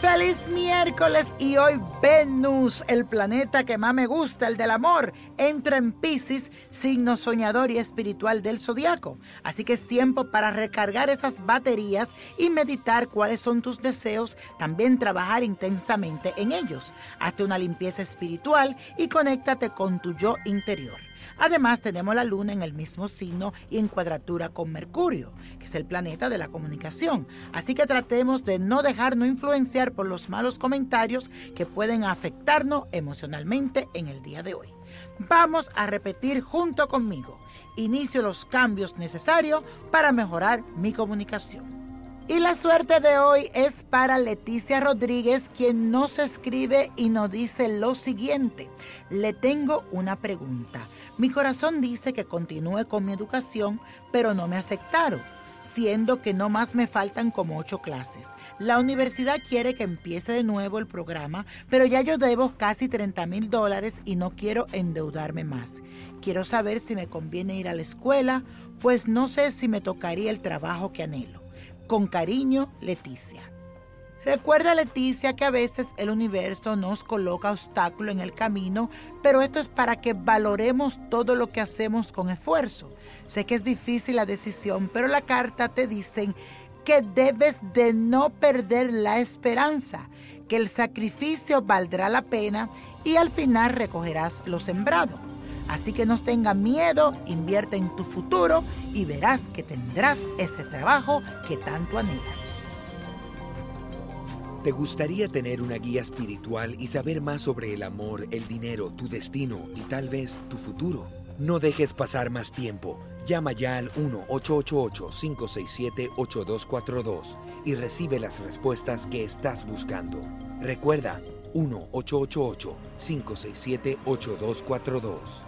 Feliz miércoles y hoy Venus, el planeta que más me gusta, el del amor, entra en Pisces, signo soñador y espiritual del zodiaco. Así que es tiempo para recargar esas baterías y meditar cuáles son tus deseos, también trabajar intensamente en ellos. Hazte una limpieza espiritual y conéctate con tu yo interior. Además, tenemos la Luna en el mismo signo y en cuadratura con Mercurio, que es el planeta de la comunicación. Así que tratemos de no dejarnos influenciar por los malos comentarios que pueden afectarnos emocionalmente en el día de hoy. Vamos a repetir junto conmigo. Inicio los cambios necesarios para mejorar mi comunicación. Y la suerte de hoy es para Leticia Rodríguez, quien nos escribe y nos dice lo siguiente. Le tengo una pregunta. Mi corazón dice que continúe con mi educación, pero no me aceptaron, siendo que no más me faltan como ocho clases. La universidad quiere que empiece de nuevo el programa, pero ya yo debo casi 30 mil dólares y no quiero endeudarme más. Quiero saber si me conviene ir a la escuela, pues no sé si me tocaría el trabajo que anhelo. Con cariño, Leticia. Recuerda Leticia que a veces el universo nos coloca obstáculos en el camino, pero esto es para que valoremos todo lo que hacemos con esfuerzo. Sé que es difícil la decisión, pero la carta te dice que debes de no perder la esperanza, que el sacrificio valdrá la pena y al final recogerás lo sembrado. Así que no tengas miedo, invierte en tu futuro y verás que tendrás ese trabajo que tanto anhelas. ¿Te gustaría tener una guía espiritual y saber más sobre el amor, el dinero, tu destino y tal vez tu futuro? No dejes pasar más tiempo. Llama ya al 1-888-567-8242 y recibe las respuestas que estás buscando. Recuerda, 1-888-567-8242.